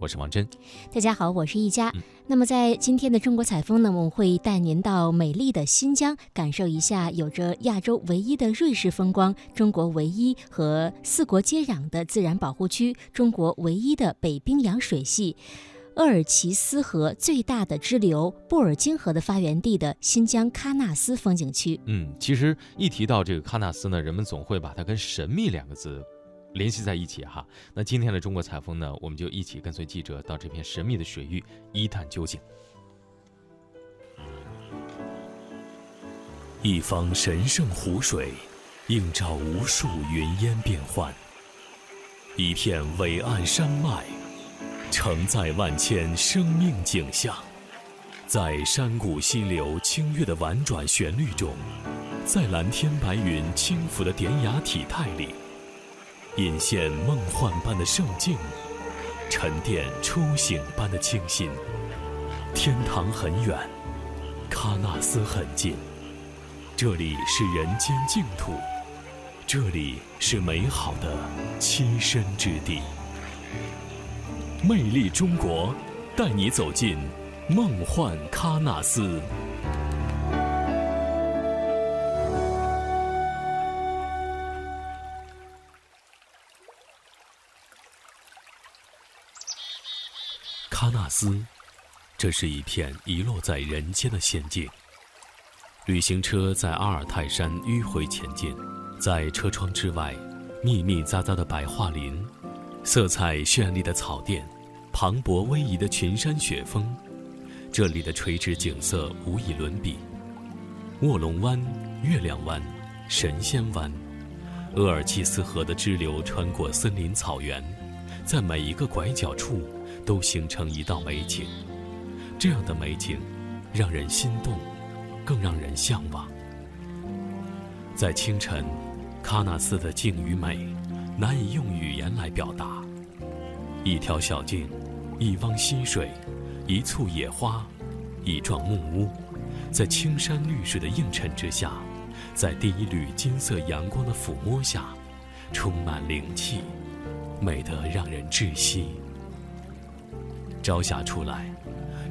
我是王真。大家好，我是一佳。那么在今天的中国采风呢，我们会带您到美丽的新疆，感受一下有着亚洲唯一的瑞士风光、中国唯一和四国接壤的自然保护区、中国唯一的北冰洋水系。鄂尔齐斯河最大的支流布尔津河的发源地的新疆喀纳斯风景区。嗯，其实一提到这个喀纳斯呢，人们总会把它跟神秘两个字联系在一起哈。那今天的中国采风呢，我们就一起跟随记者到这片神秘的水域一探究竟。一方神圣湖水，映照无数云烟变幻；一片伟岸山脉。承载万千生命景象，在山谷溪流清越的婉转旋律中，在蓝天白云轻抚的典雅体态里，隐现梦幻般的圣境，沉淀初醒般的清新。天堂很远，喀纳斯很近，这里是人间净土，这里是美好的栖身之地。魅力中国，带你走进梦幻喀纳斯。喀纳斯，这是一片遗落在人间的仙境。旅行车在阿尔泰山迂回前进，在车窗之外，密密匝匝的白桦林。色彩绚丽的草甸，磅礴逶迤的群山雪峰，这里的垂直景色无以伦比。卧龙湾、月亮湾、神仙湾，鄂尔齐斯河的支流穿过森林草原，在每一个拐角处都形成一道美景。这样的美景，让人心动，更让人向往。在清晨，喀纳斯的静与美。难以用语言来表达。一条小径，一汪溪水，一簇野花，一幢木屋，在青山绿水的映衬之下，在第一缕金色阳光的抚摸下，充满灵气，美得让人窒息。朝霞出来，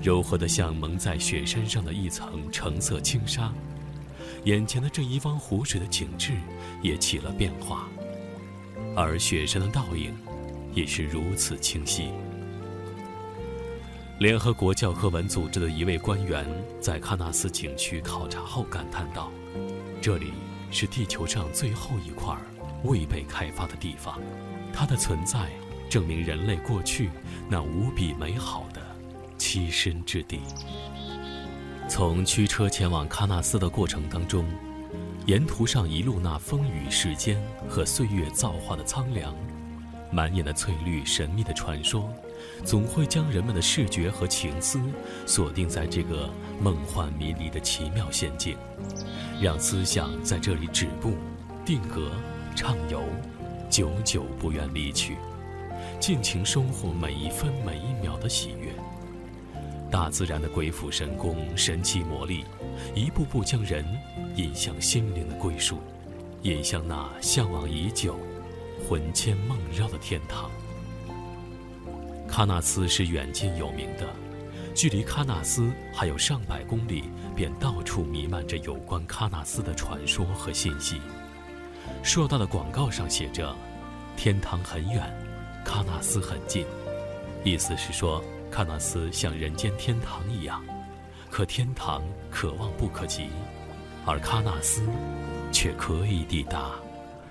柔和的像蒙在雪山上的一层橙色轻纱，眼前的这一汪湖水的景致也起了变化。而雪山的倒影，也是如此清晰。联合国教科文组织的一位官员在喀纳斯景区考察后感叹道：“这里是地球上最后一块未被开发的地方，它的存在证明人类过去那无比美好的栖身之地。”从驱车前往喀纳斯的过程当中。沿途上一路那风雨世间和岁月造化的苍凉，满眼的翠绿神秘的传说，总会将人们的视觉和情思锁定在这个梦幻迷离的奇妙仙境，让思想在这里止步、定格、畅游，久久不愿离去，尽情收获每一分每一秒的喜悦。大自然的鬼斧神工、神奇魔力，一步步将人引向心灵的归宿，引向那向往已久、魂牵梦绕的天堂。喀纳斯是远近有名的，距离喀纳斯还有上百公里，便到处弥漫着有关喀纳斯的传说和信息。硕大的广告上写着：“天堂很远，喀纳斯很近。”意思是说。喀纳斯像人间天堂一样，可天堂可望不可及，而喀纳斯却可以抵达。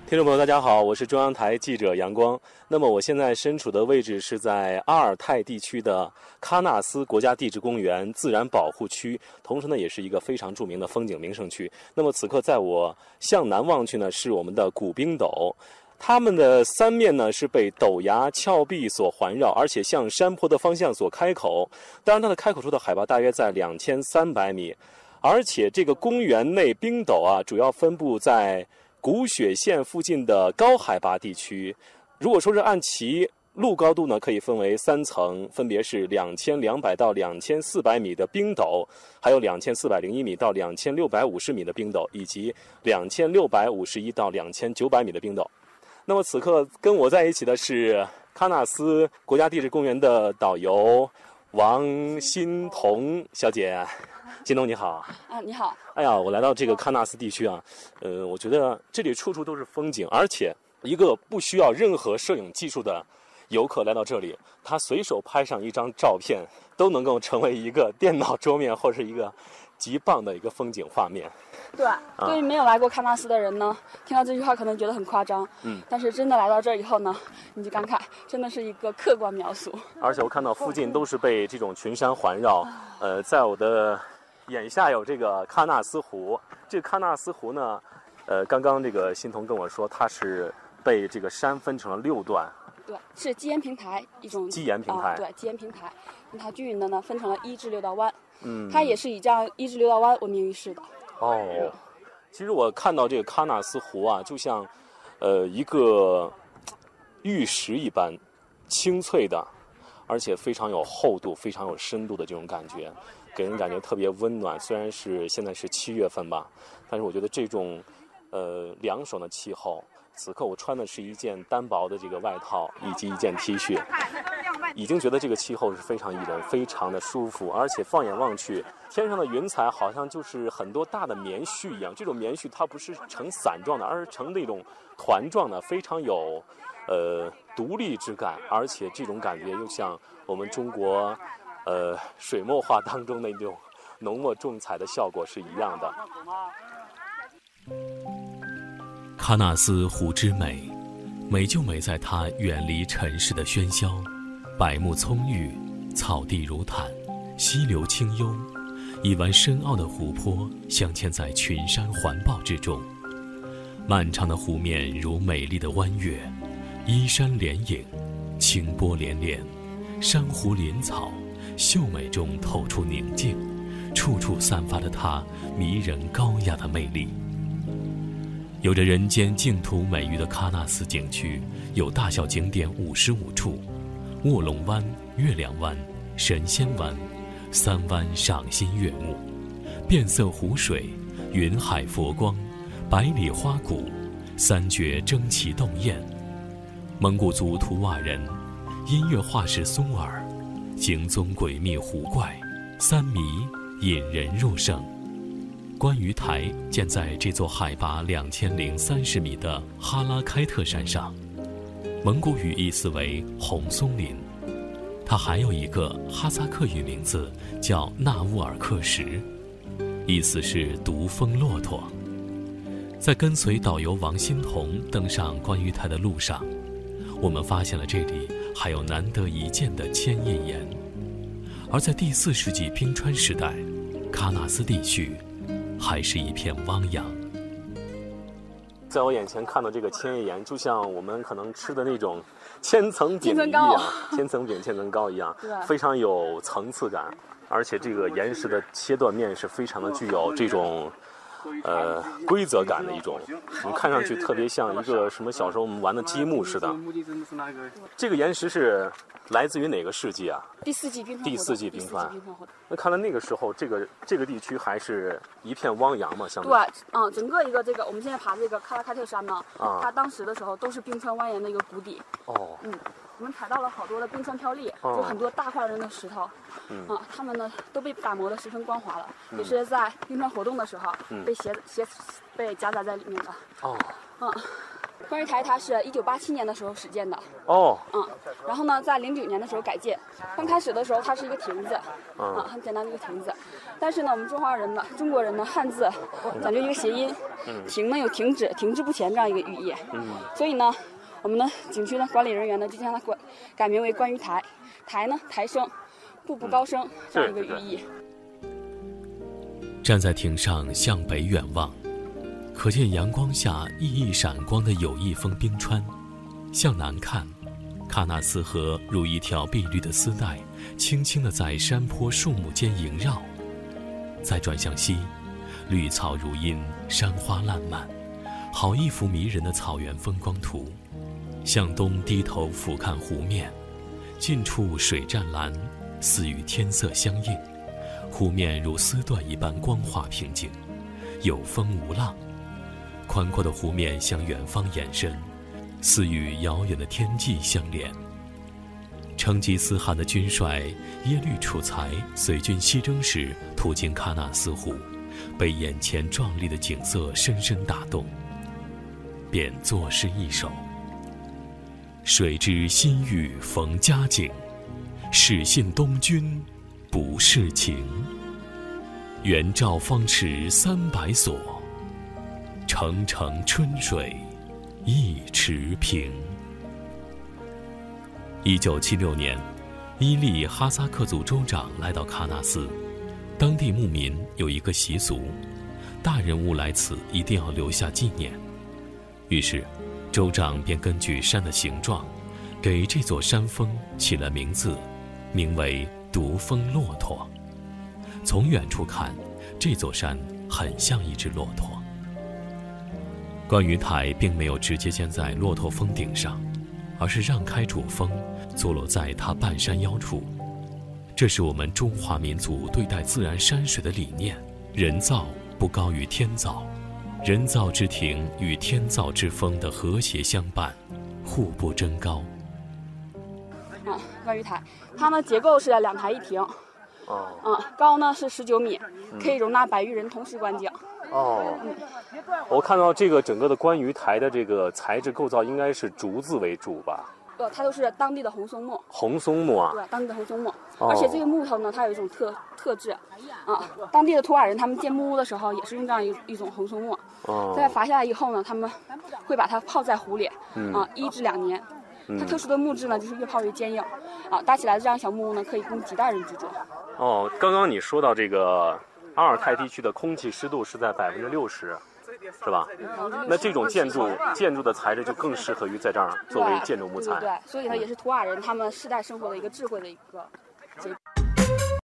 听众朋友，大家好，我是中央台记者杨光。那么我现在身处的位置是在阿尔泰地区的喀纳斯国家地质公园自然保护区，同时呢，也是一个非常著名的风景名胜区。那么此刻在我向南望去呢，是我们的古冰斗。它们的三面呢是被陡崖峭壁所环绕，而且向山坡的方向所开口。当然，它的开口处的海拔大约在两千三百米，而且这个公园内冰斗啊，主要分布在古雪线附近的高海拔地区。如果说是按其路高度呢，可以分为三层，分别是两千两百到两千四百米的冰斗，还有两千四百零一米到两千六百五十米的冰斗，以及两千六百五十一到两千九百米的冰斗。那么此刻跟我在一起的是喀纳斯国家地质公园的导游王欣彤小姐。欣彤你好。啊，你好。哎呀，我来到这个喀纳斯地区啊，呃，我觉得这里处处都是风景，而且一个不需要任何摄影技术的游客来到这里，他随手拍上一张照片，都能够成为一个电脑桌面或者一个极棒的一个风景画面。对，对于没有来过喀纳斯的人呢，听到这句话可能觉得很夸张。嗯，但是真的来到这儿以后呢，你就感慨，真的是一个客观描述。而且我看到附近都是被这种群山环绕，呃，在我的眼下有这个喀纳斯湖。这个喀纳斯湖呢，呃，刚刚这个欣桐跟我说，它是被这个山分成了六段。对，是基岩平台一种。基岩平台。对，基岩平台，它均匀的呢分成了一至六道湾。嗯。它也是以这样一直流到湾闻名于世的。哦，其实我看到这个喀纳斯湖啊，就像，呃，一个玉石一般，清脆的，而且非常有厚度、非常有深度的这种感觉，给人感觉特别温暖。虽然是现在是七月份吧，但是我觉得这种，呃，凉爽的气候。此刻我穿的是一件单薄的这个外套以及一件 T 恤，已经觉得这个气候是非常宜人，非常的舒服，而且放眼望去，天上的云彩好像就是很多大的棉絮一样。这种棉絮它不是呈伞状的，而是呈那种团状的，非常有呃独立之感，而且这种感觉又像我们中国呃水墨画当中那种浓墨重彩的效果是一样的。喀纳斯湖之美，美就美在它远离尘世的喧嚣，百木葱郁，草地如毯，溪流清幽，一湾深奥的湖泊镶嵌在群山环抱之中。漫长的湖面如美丽的弯月，依山连影，清波连连，珊瑚林草，秀美中透出宁静，处处散发着它迷人高雅的魅力。有着人间净土美誉的喀纳斯景区，有大小景点五十五处，卧龙湾、月亮湾、神仙湾，三湾赏心悦目，变色湖水、云海佛光、百里花谷、三绝争奇斗艳，蒙古族图瓦人、音乐画师松尔，行踪诡秘湖怪，三迷引人入胜。观鱼台建在这座海拔两千零三十米的哈拉开特山上，蒙古语意思为“红松林”。它还有一个哈萨克语名字叫纳乌尔克什，意思是“独峰骆驼”。在跟随导游王欣彤登上观鱼台的路上，我们发现了这里还有难得一见的千叶岩。而在第四世纪冰川时代，喀纳斯地区。还是一片汪洋。在我眼前看到这个千叶岩，就像我们可能吃的那种千层饼一样，千层饼、千层糕一样，非常有层次感。而且这个岩石的切断面是非常的具有这种。呃，规则感的一种，你看上去特别像一个什么小时候我们玩的积木似的。这个岩石是来自于哪个世纪啊？第四纪冰川。第四纪冰川。那看来那个时候，这个这个地区还是一片汪洋嘛，相对。对，嗯，整个一个这个我们现在爬这个喀拉喀特山呢，啊，它当时的时候都是冰川蜿蜒的一个谷底。哦。嗯。我们采到了好多的冰川飘砾，就很多大块的那石头，啊，它们呢都被打磨的十分光滑了，也是在冰川活动的时候被携携被夹杂在里面的。哦，嗯，观鱼台它是一九八七年的时候始建的。哦，嗯，然后呢，在零九年的时候改建，刚开始的时候它是一个亭子，啊，很简单的一个亭子，但是呢，我们中华人呢，中国人呢，汉字讲究一个谐音，亭呢有停止、停滞不前这样一个寓意，所以呢。我们的景区的管理人员呢，就将它改改名为“观鱼台”，台呢抬升，步步高升这样一个寓意。站在亭上向北远望，可见阳光下熠熠闪光的友谊峰冰川；向南看，喀纳斯河如一条碧绿的丝带，轻轻地在山坡树木间萦绕；再转向西，绿草如茵，山花烂漫，好一幅迷人的草原风光图。向东低头俯瞰湖面，近处水湛蓝，似与天色相映。湖面如丝缎一般光滑平静，有风无浪。宽阔的湖面向远方延伸，似与遥远的天际相连。成吉思汗的军帅耶律楚材随军西征时，途经喀纳斯湖，被眼前壮丽的景色深深打动，便作诗一首：“谁知新玉逢佳景，始信东君不是情。元照方池三百所，澄澄春水一池平。”一九七六年，伊利哈萨克族州长来到喀纳斯，当地牧民有一个习俗，大人物来此一定要留下纪念。于是，州长便根据山的形状，给这座山峰起了名字，名为独峰骆驼。从远处看，这座山很像一只骆驼。观鱼台并没有直接建在骆驼峰顶上，而是让开主峰。坐落在它半山腰处，这是我们中华民族对待自然山水的理念：人造不高于天造，人造之庭与天造之峰的和谐相伴，互不争高。啊，观鱼台，它呢结构是两台一亭，哦，嗯，高呢是十九米，可以容纳百余人同时观景。哦，嗯，我看到这个整个的观鱼台的这个材质构造应该是竹子为主吧？呃，它都是当地的红松木。红松木啊。对，当地的红松木。而且这个木头呢，它有一种特特质，啊，当地的图瓦人他们建木屋的时候也是用这样一一种红松木。哦。在伐下来以后呢，他们会把它泡在湖里，啊，一至两年。它特殊的木质呢，就是越泡越坚硬，啊，搭起来的这样小木屋呢，可以供几代人居住。哦，刚刚你说到这个阿尔泰地区的空气湿度是在百分之六十。是吧？那这种建筑建筑的材质就更适合于在这儿作为建筑木材。对，所以呢，也是图瓦人他们世代生活的一个智慧的一个